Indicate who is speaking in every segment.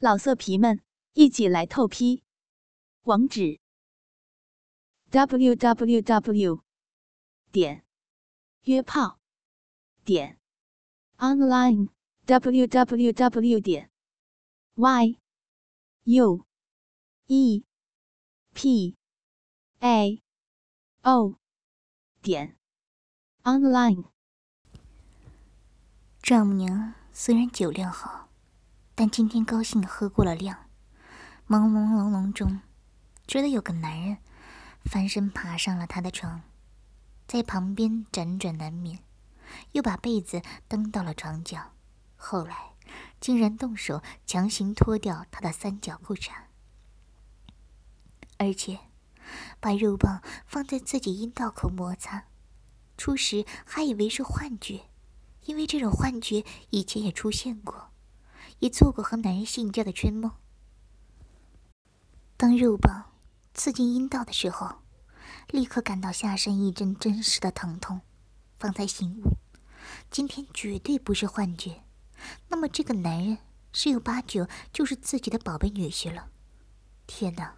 Speaker 1: 老色皮们，一起来透批！网址：w w w 点约炮点 online w w w 点 y u e p a o 点 online。
Speaker 2: 丈母娘虽然酒量好。但今天高兴喝过了量，朦朦胧胧中，觉得有个男人翻身爬上了她的床，在旁边辗转难眠，又把被子蹬到了床角，后来竟然动手强行脱掉她的三角裤衩，而且把肉棒放在自己阴道口摩擦。初时还以为是幻觉，因为这种幻觉以前也出现过。也做过和男人性交的春梦。当肉棒刺进阴道的时候，立刻感到下身一阵真实的疼痛，方才醒悟，今天绝对不是幻觉。那么这个男人十有八九就是自己的宝贝女婿了。天哪！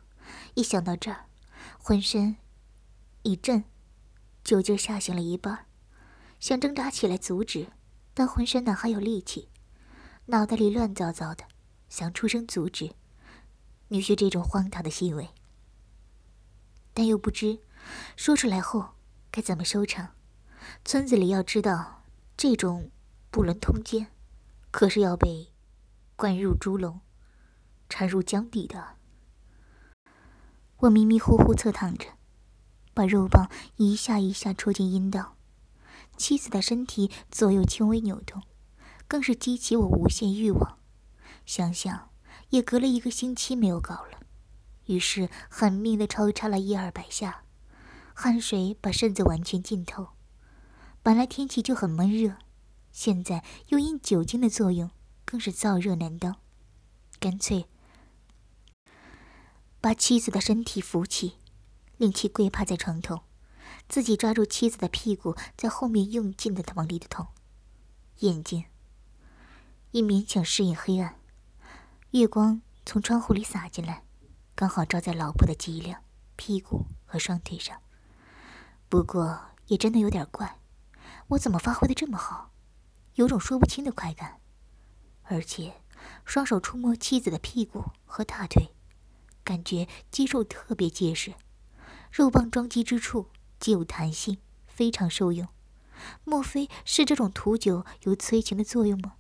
Speaker 2: 一想到这儿，浑身一震，酒劲下行了一半，想挣扎起来阻止，但浑身哪还有力气？脑袋里乱糟糟的，想出声阻止女婿这种荒唐的行为，但又不知说出来后该怎么收场。村子里要知道这种不伦通奸，可是要被灌入猪笼、插入江底的。我迷迷糊糊侧躺着，把肉棒一下一下戳进阴道，妻子的身体左右轻微扭动。更是激起我无限欲望，想想也隔了一个星期没有搞了，于是狠命的抽插了一二百下，汗水把身子完全浸透。本来天气就很闷热，现在又因酒精的作用，更是燥热难当。干脆把妻子的身体扶起，令其跪趴在床头，自己抓住妻子的屁股，在后面用劲的往里头捅，眼睛。因勉强适应黑暗，月光从窗户里洒进来，刚好照在老婆的脊梁、屁股和双腿上。不过也真的有点怪，我怎么发挥的这么好？有种说不清的快感，而且双手触摸妻子的屁股和大腿，感觉肌肉特别结实，肉棒撞击之处既有弹性，非常受用。莫非是这种土酒有催情的作用吗？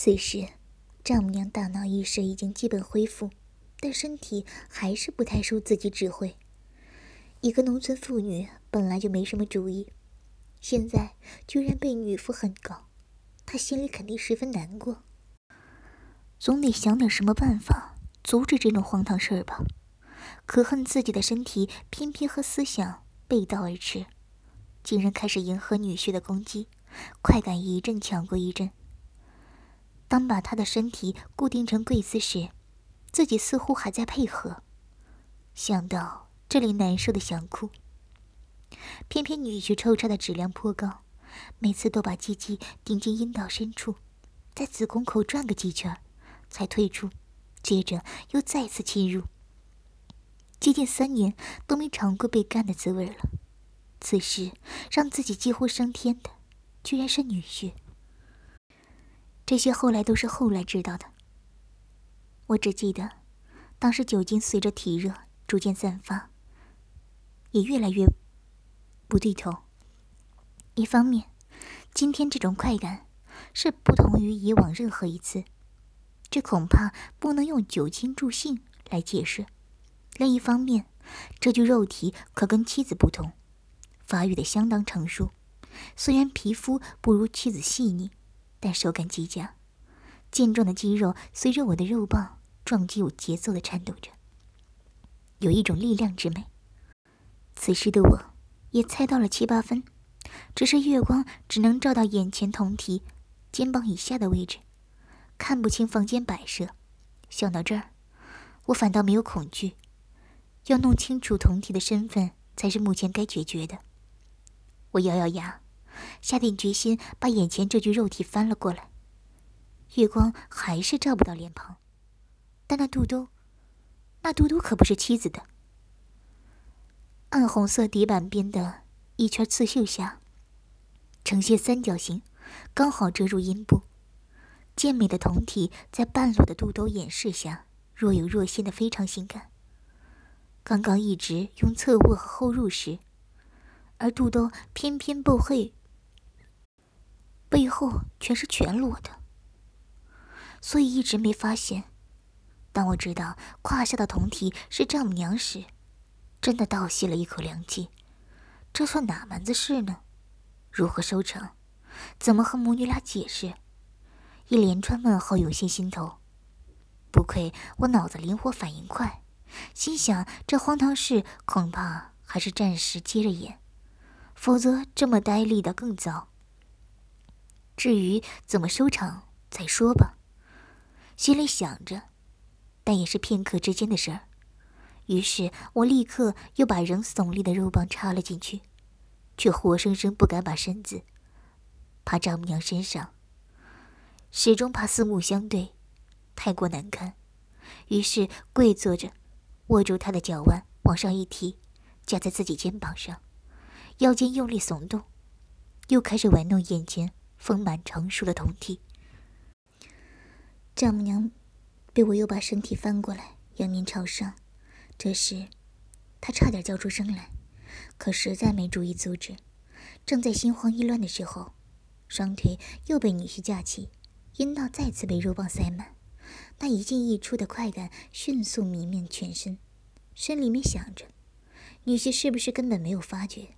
Speaker 2: 此时，丈母娘大脑意识已经基本恢复，但身体还是不太受自己指挥。一个农村妇女本来就没什么主意，现在居然被女夫狠搞，她心里肯定十分难过。总得想点什么办法阻止这种荒唐事儿吧？可恨自己的身体偏偏和思想背道而驰，竟然开始迎合女婿的攻击，快感一阵强过一阵。当把他的身体固定成跪姿时，自己似乎还在配合。想到这里，难受的想哭。偏偏女婿抽插的质量颇高，每次都把鸡鸡顶进阴道深处，在子宫口转个几圈，才退出，接着又再次侵入。接近三年都没尝过被干的滋味了，此时让自己几乎升天的，居然是女婿。这些后来都是后来知道的。我只记得，当时酒精随着体热逐渐散发，也越来越不对头。一方面，今天这种快感是不同于以往任何一次，这恐怕不能用酒精助兴来解释；另一方面，这具肉体可跟妻子不同，发育的相当成熟，虽然皮肤不如妻子细腻。但手感极佳，健壮的肌肉随着我的肉棒撞击有节奏的颤抖着，有一种力量之美。此时的我，也猜到了七八分，只是月光只能照到眼前酮体肩膀以下的位置，看不清房间摆设。想到这儿，我反倒没有恐惧，要弄清楚酮体的身份才是目前该解决的。我咬咬牙。下定决心，把眼前这具肉体翻了过来。月光还是照不到脸庞，但那肚兜，那肚兜可不是妻子的。暗红色底板边的一圈刺绣下，呈现三角形，刚好遮住阴部。健美的酮体在半裸的肚兜掩饰下，若有若现的非常性感。刚刚一直用侧卧和后入时，而肚兜偏偏不会，背后全是全裸的，所以一直没发现。当我知道胯下的酮体是丈母娘时，真的倒吸了一口凉气。这算哪门子事呢？如何收场？怎么和母女俩解释？一连串问号涌进心头。不愧我脑子灵活，反应快，心想这荒唐事恐怕还是暂时接着演，否则这么呆立的更糟。至于怎么收场，再说吧。心里想着，但也是片刻之间的事儿。于是我立刻又把仍耸立的肉棒插了进去，却活生生不敢把身子趴丈母娘身上。始终怕四目相对，太过难堪，于是跪坐着，握住她的脚腕往上一提，架在自己肩膀上，腰间用力耸动，又开始玩弄眼前丰满成熟的酮体。丈母娘被我又把身体翻过来，仰面朝上，这时她差点叫出声来，可实在没注意阻止。正在心慌意乱的时候，双腿又被女婿架起。阴道再次被肉棒塞满，那一进一出的快感迅速弥漫全身，心里面想着：女婿是不是根本没有发觉，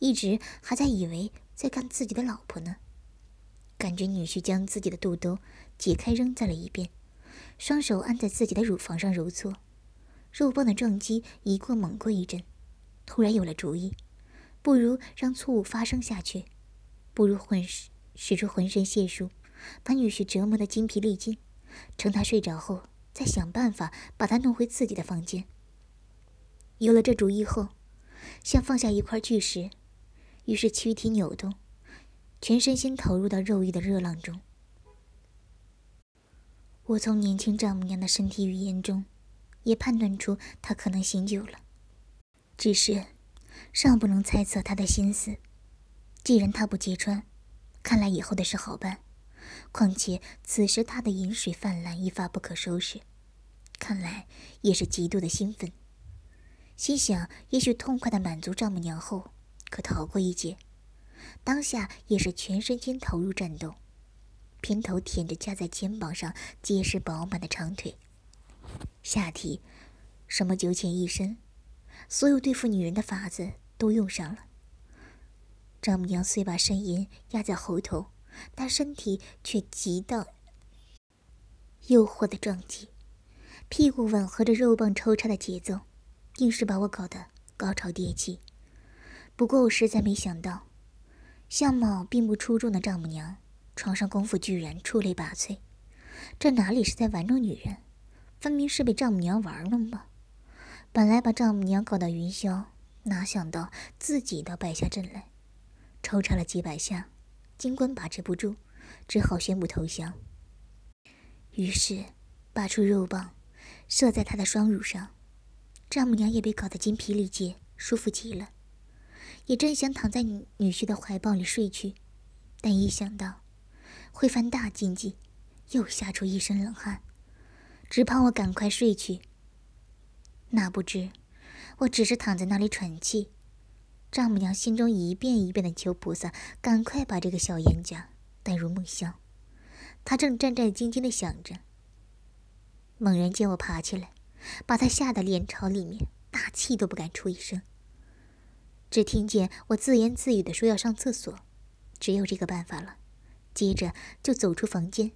Speaker 2: 一直还在以为在干自己的老婆呢？感觉女婿将自己的肚兜解开扔在了一边，双手按在自己的乳房上揉搓，肉棒的撞击一过猛过一阵，突然有了主意，不如让错误发生下去，不如浑使使出浑身解数。把女婿折磨得精疲力尽，趁他睡着后，再想办法把他弄回自己的房间。有了这主意后，像放下一块巨石，于是躯体扭动，全身心投入到肉欲的热浪中。我从年轻丈母娘的身体语言中，也判断出她可能醒酒了，只是尚不能猜测她的心思。既然她不揭穿，看来以后的事好办。况且此时她的饮水泛滥，一发不可收拾，看来也是极度的兴奋。心想，也许痛快的满足丈母娘后，可逃过一劫。当下也是全身心投入战斗，偏头舔着架在肩膀上结实饱满的长腿，下体什么九浅一深，所有对付女人的法子都用上了。丈母娘虽把呻吟压在喉头。但身体却极到诱惑的撞击，屁股吻合着肉棒抽插的节奏，硬是把我搞得高潮迭起。不过我实在没想到，相貌并不出众的丈母娘，床上功夫居然出类拔萃。这哪里是在玩弄女人，分明是被丈母娘玩弄嘛！本来把丈母娘搞到云霄，哪想到自己倒败下阵来，抽插了几百下。尽管把持不住，只好宣布投降。于是，拔出肉棒，射在他的双乳上。丈母娘也被搞得精疲力竭，舒服极了，也真想躺在女女婿的怀抱里睡去，但一想到会犯大禁忌，又吓出一身冷汗，只盼我赶快睡去。哪不知，我只是躺在那里喘气。丈母娘心中一遍一遍的求菩萨赶快把这个小冤家带入梦乡。她正战战兢兢的想着，猛然见我爬起来，把她吓得脸朝里面，大气都不敢出一声。只听见我自言自语的说要上厕所，只有这个办法了。接着就走出房间。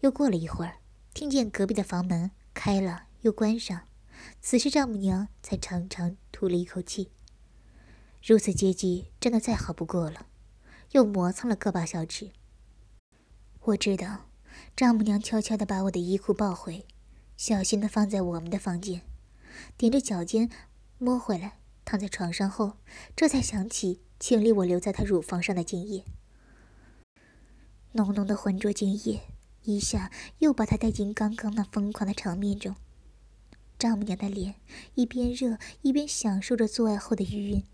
Speaker 2: 又过了一会儿，听见隔壁的房门开了又关上，此时丈母娘才长长吐了一口气。如此接济，真的再好不过了。又磨蹭了个把小时。我知道，丈母娘悄悄地把我的衣裤抱回，小心地放在我们的房间，踮着脚尖摸回来，躺在床上后，这才想起清理我留在她乳房上的精液。浓浓的浑浊精液一下又把他带进刚刚那疯狂的场面中。丈母娘的脸一边热一边享受着做爱后的余韵，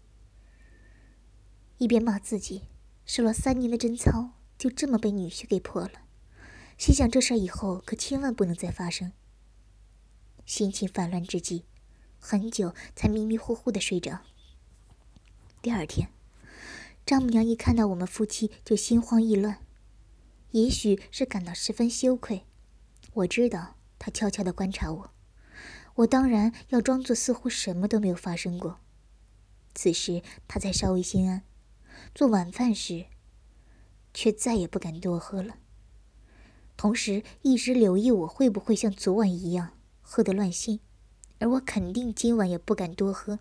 Speaker 2: 一边骂自己受了三年的贞操就这么被女婿给破了。心想这事以后可千万不能再发生。心情烦乱之际，很久才迷迷糊糊的睡着。第二天，丈母娘一看到我们夫妻就心慌意乱，也许是感到十分羞愧。我知道她悄悄的观察我，我当然要装作似乎什么都没有发生过。此时她才稍微心安。做晚饭时，却再也不敢多喝了，同时一直留意我会不会像昨晚一样喝得乱性，而我肯定今晚也不敢多喝。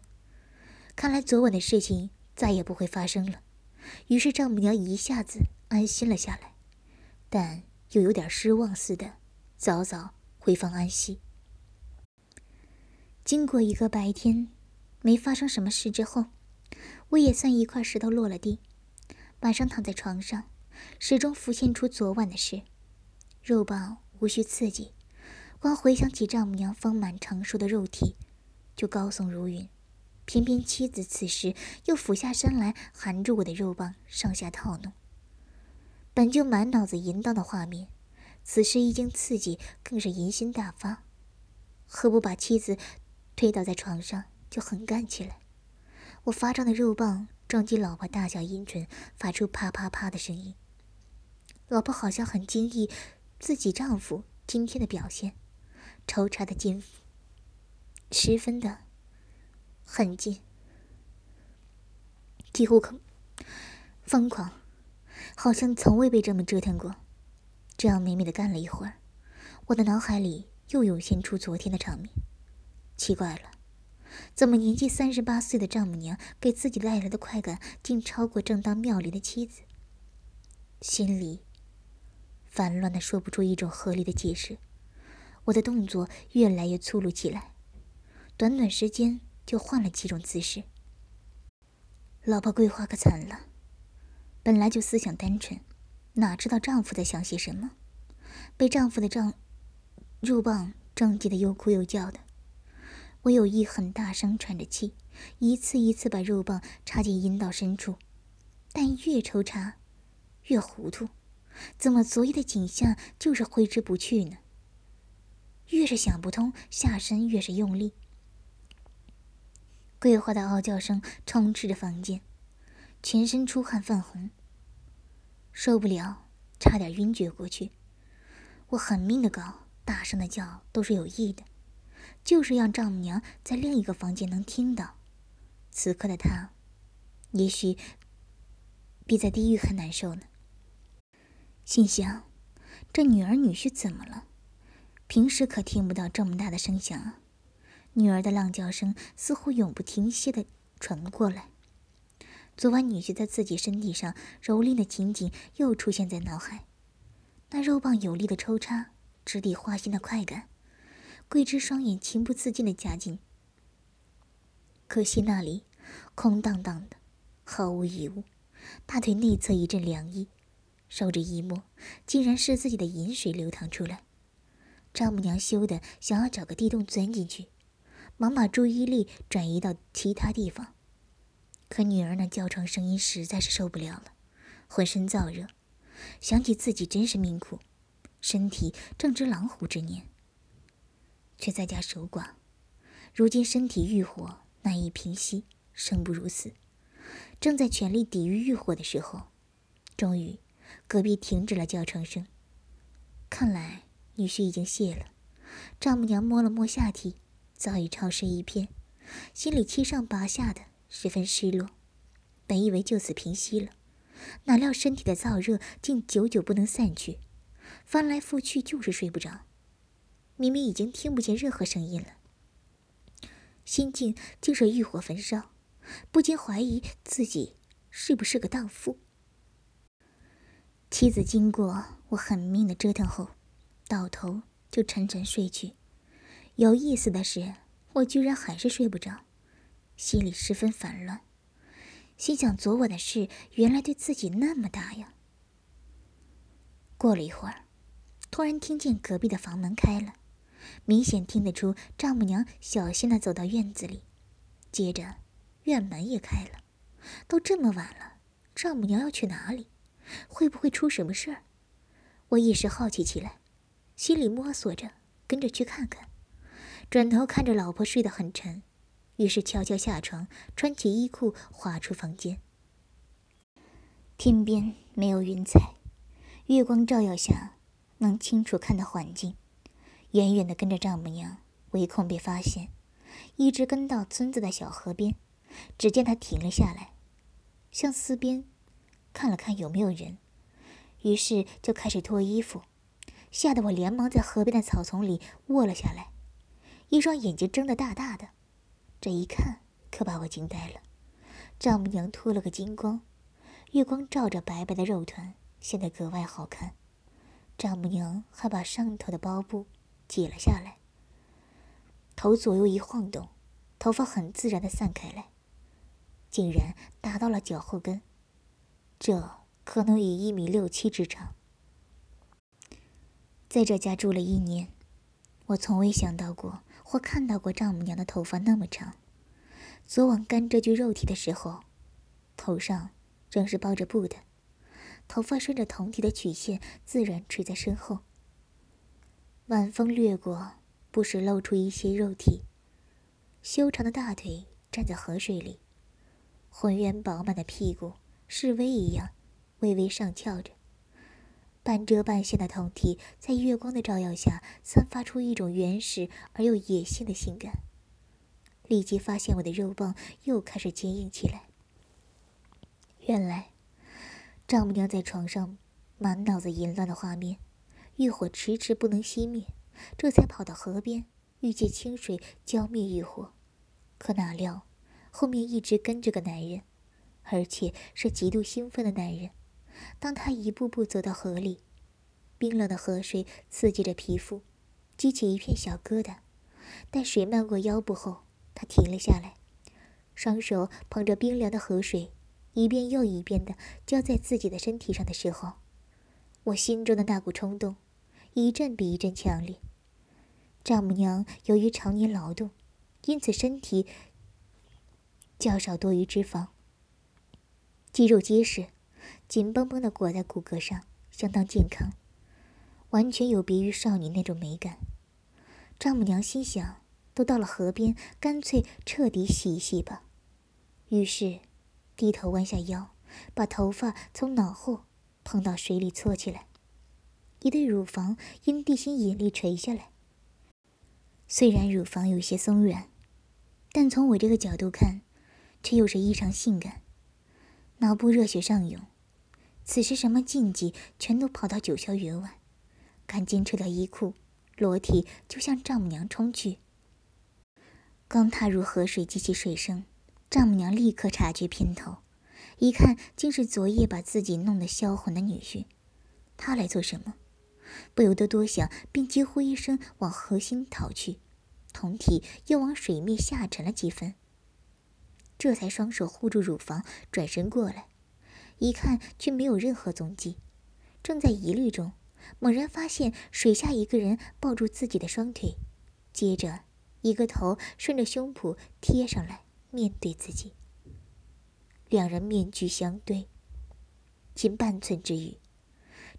Speaker 2: 看来昨晚的事情再也不会发生了，于是丈母娘一下子安心了下来，但又有点失望似的，早早回房安息。经过一个白天，没发生什么事之后，我也算一块石头落了地。晚上躺在床上，始终浮现出昨晚的事，肉棒无需刺激，光回想起丈母娘丰满成熟的肉体，就高耸如云。偏偏妻子此时又俯下身来，含住我的肉棒，上下套弄。本就满脑子淫荡的画面，此时一经刺激，更是淫心大发，何不把妻子推倒在床上，就横干起来？我发胀的肉棒撞击老婆大小阴唇，发出啪啪啪的声音。老婆好像很惊异自己丈夫今天的表现，抽插的劲十分的。狠劲，几乎可疯狂，好像从未被这么折腾过。这样美美的干了一会儿，我的脑海里又涌现出昨天的场面。奇怪了，怎么年纪三十八岁的丈母娘给自己带来的快感，竟超过正当妙龄的妻子？心里烦乱的说不出一种合理的解释。我的动作越来越粗鲁起来，短短时间。就换了几种姿势。老婆桂花可惨了，本来就思想单纯，哪知道丈夫在想些什么，被丈夫的丈肉棒撞击的又哭又叫的。我有意很大声喘着气，一次一次把肉棒插进阴道深处，但越抽插越糊涂，怎么昨夜的景象就是挥之不去呢？越是想不通，下身越是用力。桂花的嗷叫声充斥着房间，全身出汗泛红，受不了，差点晕厥过去。我狠命的搞，大声的叫，都是有意的，就是让丈母娘在另一个房间能听到。此刻的她，也许比在地狱还难受呢。心想：这女儿女婿怎么了？平时可听不到这么大的声响啊。女儿的浪叫声似乎永不停歇的传过来。昨晚女婿在自己身体上蹂躏的情景又出现在脑海，那肉棒有力的抽插，直抵花心的快感。桂枝双眼情不自禁的夹紧，可惜那里空荡荡的，毫无一物。大腿内侧一阵凉意，手指一摸，竟然是自己的饮水流淌出来。丈母娘羞得想要找个地洞钻进去。忙把注意力转移到其他地方，可女儿那叫床声音实在是受不了了，浑身燥热，想起自己真是命苦，身体正值狼虎之年，却在家守寡，如今身体欲火难以平息，生不如死，正在全力抵御欲火的时候，终于隔壁停止了叫床声，看来女婿已经谢了。丈母娘摸了摸下体。早已潮湿一片，心里七上八下的，十分失落。本以为就此平息了，哪料身体的燥热竟久久不能散去，翻来覆去就是睡不着。明明已经听不见任何声音了，心境竟是欲火焚烧，不禁怀疑自己是不是个荡妇。妻子经过我狠命的折腾后，倒头就沉沉睡去。有意思的是，我居然还是睡不着，心里十分烦乱，心想昨晚的事原来对自己那么大呀。过了一会儿，突然听见隔壁的房门开了，明显听得出丈母娘小心的走到院子里，接着院门也开了。都这么晚了，丈母娘要去哪里？会不会出什么事儿？我一时好奇起来，心里摸索着跟着去看看。转头看着老婆睡得很沉，于是悄悄下床，穿起衣裤，滑出房间。天边没有云彩，月光照耀下，能清楚看到环境。远远的跟着丈母娘，唯恐被发现，一直跟到村子的小河边。只见他停了下来，向四边看了看有没有人，于是就开始脱衣服，吓得我连忙在河边的草丛里卧了下来，一双眼睛睁得大大的。这一看可把我惊呆了，丈母娘脱了个精光。月光照着白白的肉团，显得格外好看。丈母娘还把上头的包布解了下来，头左右一晃动，头发很自然的散开来，竟然达到了脚后跟，这可能有一米六七之长。在这家住了一年，我从未想到过或看到过丈母娘的头发那么长。昨晚干这具肉体的时候，头上。正是包着布的，头发顺着胴体的曲线自然垂在身后。晚风掠过，不时露出一些肉体。修长的大腿站在河水里，浑圆饱满的屁股示威一样，微微上翘着。半遮半现的胴体在月光的照耀下，散发出一种原始而又野性的性感。立即发现我的肉棒又开始坚硬起来。原来，丈母娘在床上满脑子淫乱的画面，欲火迟迟不能熄灭，这才跑到河边，欲借清水浇灭欲火。可哪料，后面一直跟着个男人，而且是极度兴奋的男人。当他一步步走到河里，冰冷的河水刺激着皮肤，激起一片小疙瘩。待水漫过腰部后，他停了下来，双手捧着冰凉的河水。一遍又一遍的浇在自己的身体上的时候，我心中的那股冲动，一阵比一阵强烈。丈母娘由于常年劳动，因此身体较少多余脂肪，肌肉结实，紧绷绷的裹在骨骼上，相当健康，完全有别于少女那种美感。丈母娘心想，都到了河边，干脆彻底洗一洗吧。于是。低头弯下腰，把头发从脑后碰到水里搓起来，一对乳房因地心引力垂下来。虽然乳房有些松软，但从我这个角度看，却又是异常性感。脑部热血上涌，此时什么禁忌全都跑到九霄云外，赶紧撤掉衣裤，裸体就向丈母娘冲去。刚踏入河水，激起水声。丈母娘立刻察觉偏头，一看竟是昨夜把自己弄得销魂的女婿，他来做什么？不由得多想，便惊呼一声往河心逃去，同体又往水面下沉了几分。这才双手护住乳房，转身过来，一看却没有任何踪迹。正在疑虑中，猛然发现水下一个人抱住自己的双腿，接着一个头顺着胸脯贴上来。面对自己，两人面具相对，仅半寸之余，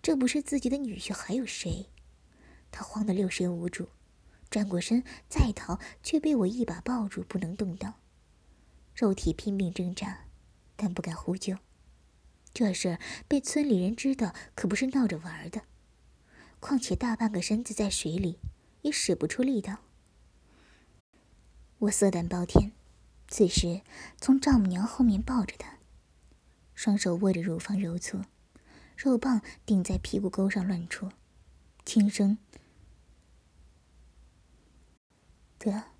Speaker 2: 这不是自己的女婿还有谁？他慌得六神无主，转过身再逃，却被我一把抱住，不能动弹。肉体拼命挣扎，但不敢呼救。这事儿被村里人知道，可不是闹着玩的。况且大半个身子在水里，也使不出力道。我色胆包天。此时，从丈母娘后面抱着她，双手握着乳房揉搓，肉棒顶在屁股沟上乱戳，轻声得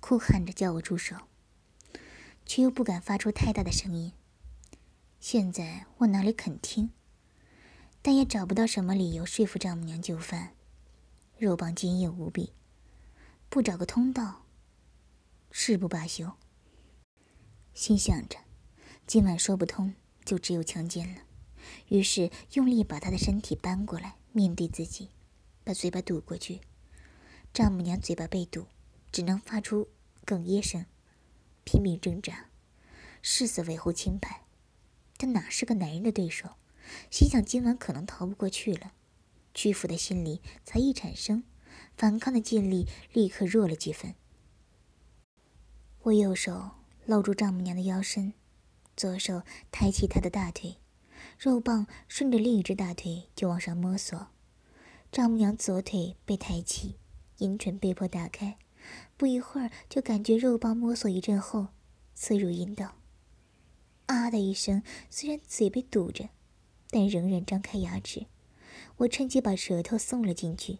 Speaker 2: 哭喊着叫我住手，却又不敢发出太大的声音。现在我哪里肯听，但也找不到什么理由说服丈母娘就范。肉棒坚硬无比，不找个通道。誓不罢休。心想着，今晚说不通，就只有强奸了。于是用力把他的身体搬过来，面对自己，把嘴巴堵过去。丈母娘嘴巴被堵，只能发出哽咽声，拼命挣扎，誓死维护清白。他哪是个男人的对手？心想今晚可能逃不过去了，屈服的心理才一产生，反抗的劲力立刻弱了几分。我右手搂住丈母娘的腰身，左手抬起她的大腿，肉棒顺着另一只大腿就往上摸索。丈母娘左腿被抬起，阴唇被迫打开，不一会儿就感觉肉棒摸索一阵后，刺入阴道。啊的一声，虽然嘴被堵着。但仍然张开牙齿，我趁机把舌头送了进去。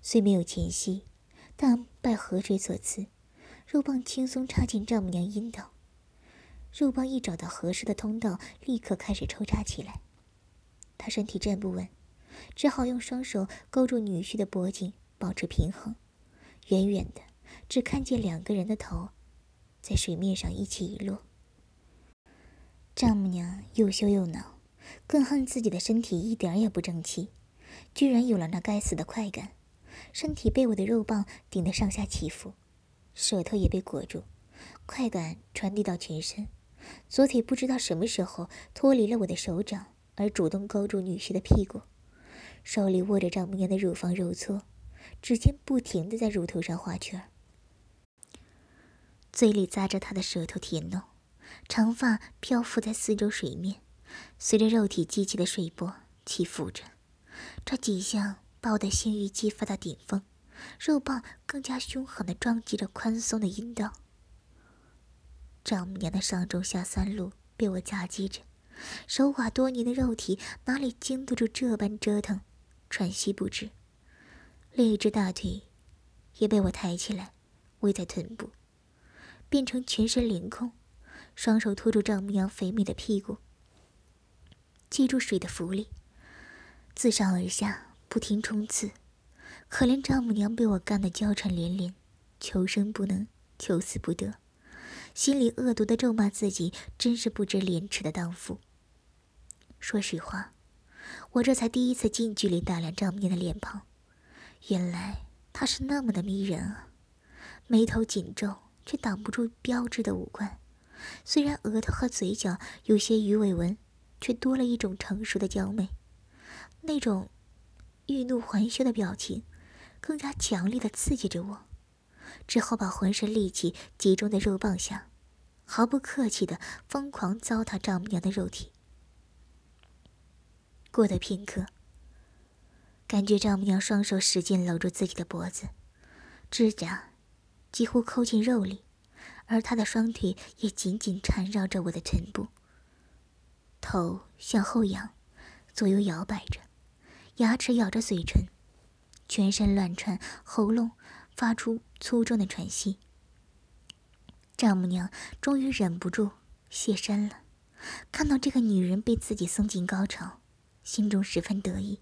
Speaker 2: 虽没有前戏，但拜河水所赐，肉棒轻松插进丈母娘阴道。肉棒一找到合适的通道，立刻开始抽插起来。他身体站不稳，只好用双手勾住女婿的脖颈，保持平衡。远远的，只看见两个人的头，在水面上一起一落。丈母娘又羞又恼。更恨自己的身体一点也不争气，居然有了那该死的快感。身体被我的肉棒顶得上下起伏，舌头也被裹住，快感传递到全身。左腿不知道什么时候脱离了我的手掌，而主动勾住女婿的屁股，手里握着丈母娘的乳房揉搓，指尖不停地在乳头上画圈，嘴里咂着她的舌头舔弄，长发漂浮在四周水面。随着肉体激起的水波起伏着，这几下把我的性欲激发到顶峰，肉棒更加凶狠地撞击着宽松的阴道。丈母娘的上中下三路被我夹击着，守寡多年的肉体哪里经得住这般折腾，喘息不止。另一只大腿也被我抬起来，围在臀部，变成全身凌空，双手托住丈母娘肥美的屁股。借助水的浮力，自上而下不停冲刺。可怜丈母娘被我干得娇喘连连，求生不能，求死不得，心里恶毒的咒骂自己真是不知廉耻的荡妇。说实话，我这才第一次近距离打量丈母娘的脸庞，原来她是那么的迷人啊！眉头紧皱，却挡不住标志的五官。虽然额头和嘴角有些鱼尾纹。却多了一种成熟的娇媚，那种欲怒还休的表情，更加强烈的刺激着我。之后把浑身力气集中在肉棒下，毫不客气的疯狂糟蹋丈母娘的肉体。过了片刻，感觉丈母娘双手使劲搂住自己的脖子，指甲几乎抠进肉里，而她的双腿也紧紧缠绕着我的臀部。头向后仰，左右摇摆着，牙齿咬着嘴唇，全身乱窜，喉咙发出粗重的喘息。丈母娘终于忍不住现身了，看到这个女人被自己送进高潮，心中十分得意。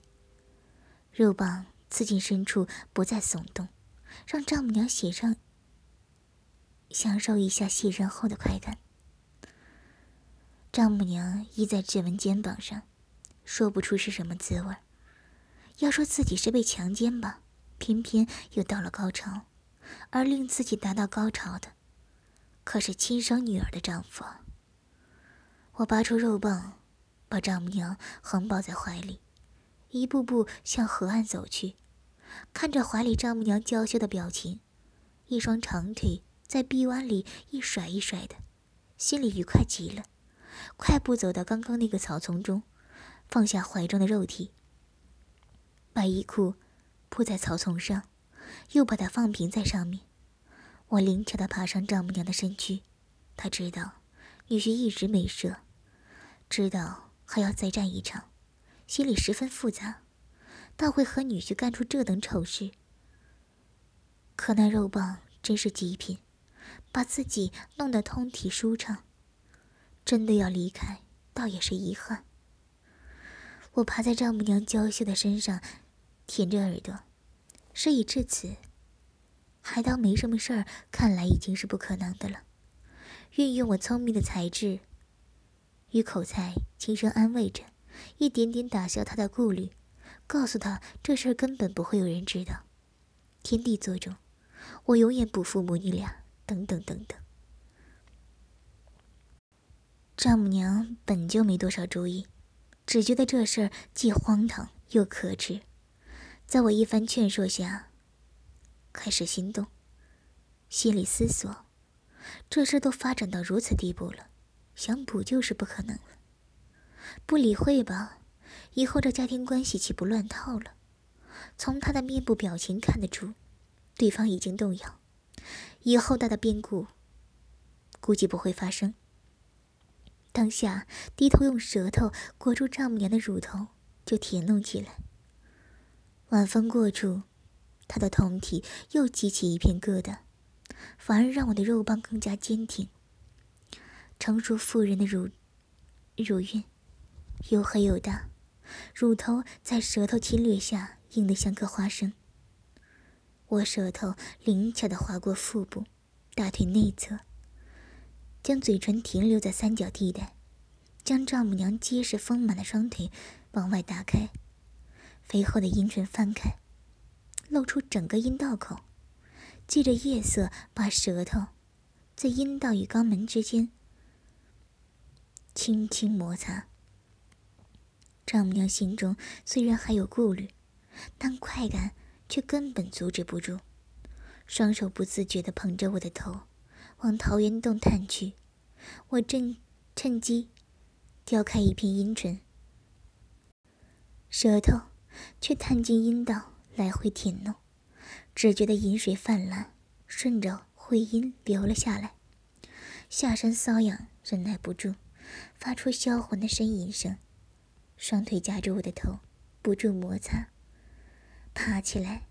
Speaker 2: 肉棒刺进深处，不再耸动，让丈母娘写上享受一下卸任后的快感。丈母娘依在志文肩膀上，说不出是什么滋味要说自己是被强奸吧，偏偏又到了高潮，而令自己达到高潮的，可是亲生女儿的丈夫。我拔出肉棒，把丈母娘横抱在怀里，一步步向河岸走去。看着怀里丈母娘娇羞的表情，一双长腿在臂弯里一甩一甩的，心里愉快极了。快步走到刚刚那个草丛中，放下怀中的肉体，把衣裤铺在草丛上，又把它放平在上面。我灵巧地爬上丈母娘的身躯，她知道女婿一直没射，知道还要再战一场，心里十分复杂，倒会和女婿干出这等丑事。可那肉棒真是极品，把自己弄得通体舒畅。真的要离开，倒也是遗憾。我趴在丈母娘娇羞的身上，舔着耳朵。事已至此，还当没什么事儿，看来已经是不可能的了。运用我聪明的才智与口才，轻声安慰着，一点点打消他的顾虑，告诉他这事儿根本不会有人知道。天地作证，我永远不负母女俩。等等等等。丈母娘本就没多少主意，只觉得这事儿既荒唐又可耻。在我一番劝说下，开始心动，心里思索：这事都发展到如此地步了，想补救是不可能了。不理会吧，以后这家庭关系岂不乱套了？从他的面部表情看得出，对方已经动摇。以后大的变故，估计不会发生。当下低头用舌头裹住丈母娘的乳头，就舔弄起来。晚风过处，他的酮体又激起一片疙瘩，反而让我的肉棒更加坚挺。成熟妇人的乳乳晕又黑又大，乳头在舌头侵略下硬得像颗花生。我舌头灵巧地划过腹部、大腿内侧，将嘴唇停留在三角地带，将丈母娘结实丰满的双腿往外打开，肥厚的阴唇翻开，露出整个阴道口，借着夜色把舌头在阴道与肛门之间轻轻摩擦。丈母娘心中虽然还有顾虑，但快感。却根本阻止不住，双手不自觉地捧着我的头，往桃源洞探去。我正趁机叼开一片阴唇，舌头却探进阴道来回舔弄，只觉得饮水泛滥，顺着会阴流了下来，下身瘙痒，忍耐不住，发出销魂的呻吟声。双腿夹住我的头，不住摩擦。爬起来，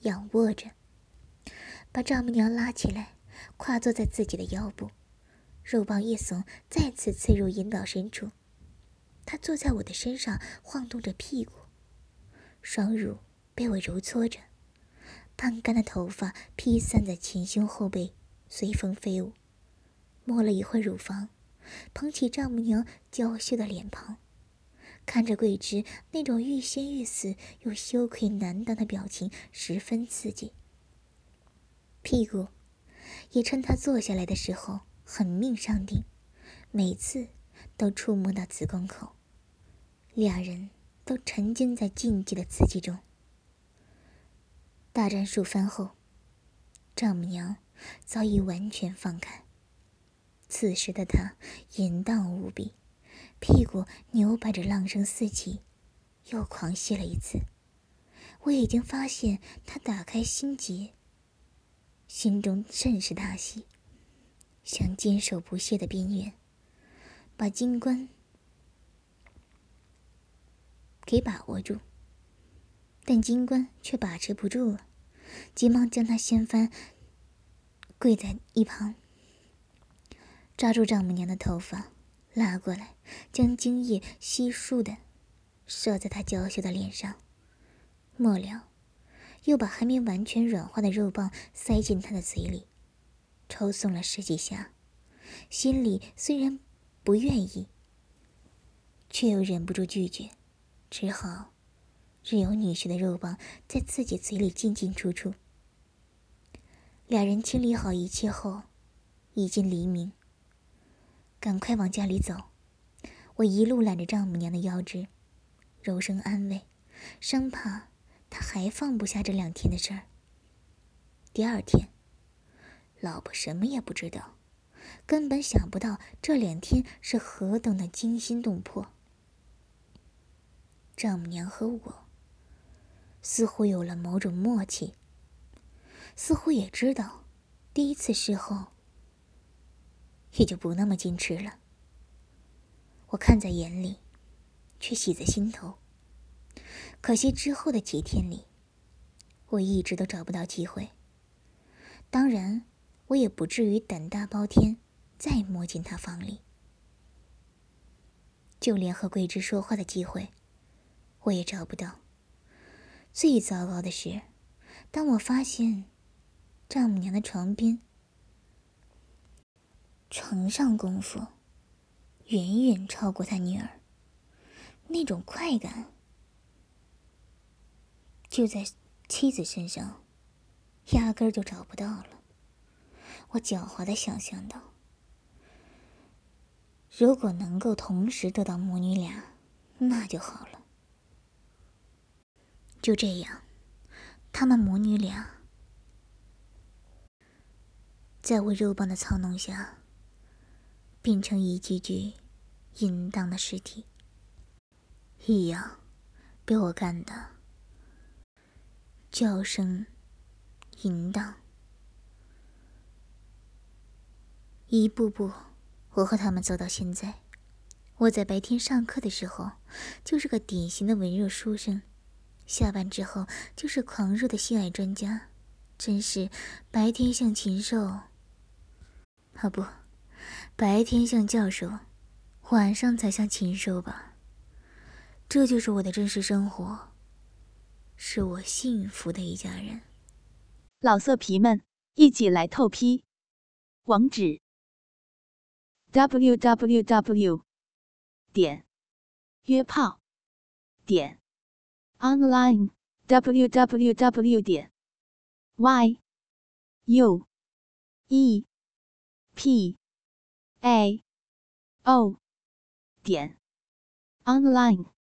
Speaker 2: 仰卧着，把丈母娘拉起来，跨坐在自己的腰部，肉棒一耸，再次刺入阴道深处。她坐在我的身上，晃动着屁股，双乳被我揉搓着，半干的头发披散在前胸后背，随风飞舞。摸了一会乳房，捧起丈母娘娇羞的脸庞。看着桂枝那种欲仙欲死又羞愧难当的表情，十分刺激。屁股也趁他坐下来的时候狠命上顶，每次都触摸到子宫口，俩人都沉浸在禁忌的刺激中。大战数番后，丈母娘早已完全放开，此时的她淫荡无比。屁股扭摆着，浪声四起，又狂吸了一次。我已经发现他打开心结，心中甚是大喜，想坚守不懈的边缘，把金冠给把握住。但金冠却把持不住了，急忙将他掀翻，跪在一旁，抓住丈母娘的头发。拉过来，将精液悉数的射在他娇羞的脸上，末了，又把还没完全软化的肉棒塞进他的嘴里，抽送了十几下，心里虽然不愿意，却又忍不住拒绝，只好任由女婿的肉棒在自己嘴里进进出出。两人清理好一切后，已经黎明。赶快往家里走，我一路揽着丈母娘的腰肢，柔声安慰，生怕她还放不下这两天的事儿。第二天，老婆什么也不知道，根本想不到这两天是何等的惊心动魄。丈母娘和我似乎有了某种默契，似乎也知道第一次事后。也就不那么矜持了。我看在眼里，却喜在心头。可惜之后的几天里，我一直都找不到机会。当然，我也不至于胆大包天，再摸进他房里。就连和桂枝说话的机会，我也找不到。最糟糕的是，当我发现丈母娘的床边。床上功夫远远超过他女儿，那种快感就在妻子身上，压根儿就找不到了。我狡猾的想象到，如果能够同时得到母女俩，那就好了。就这样，他们母女俩在我肉棒的操弄下，变成一具具淫荡的尸体，一样被我干的叫声淫荡。一步步，我和他们走到现在。我在白天上课的时候，就是个典型的文弱书生。下班之后就是狂热的性爱专家，真是白天像禽兽，啊不，白天像教授，晚上才像禽兽吧？这就是我的真实生活，是我幸福的一家人。
Speaker 1: 老色皮们，一起来透批，网址：w w w. 点约炮点。online www 点 y u e p a. O. 点。Online。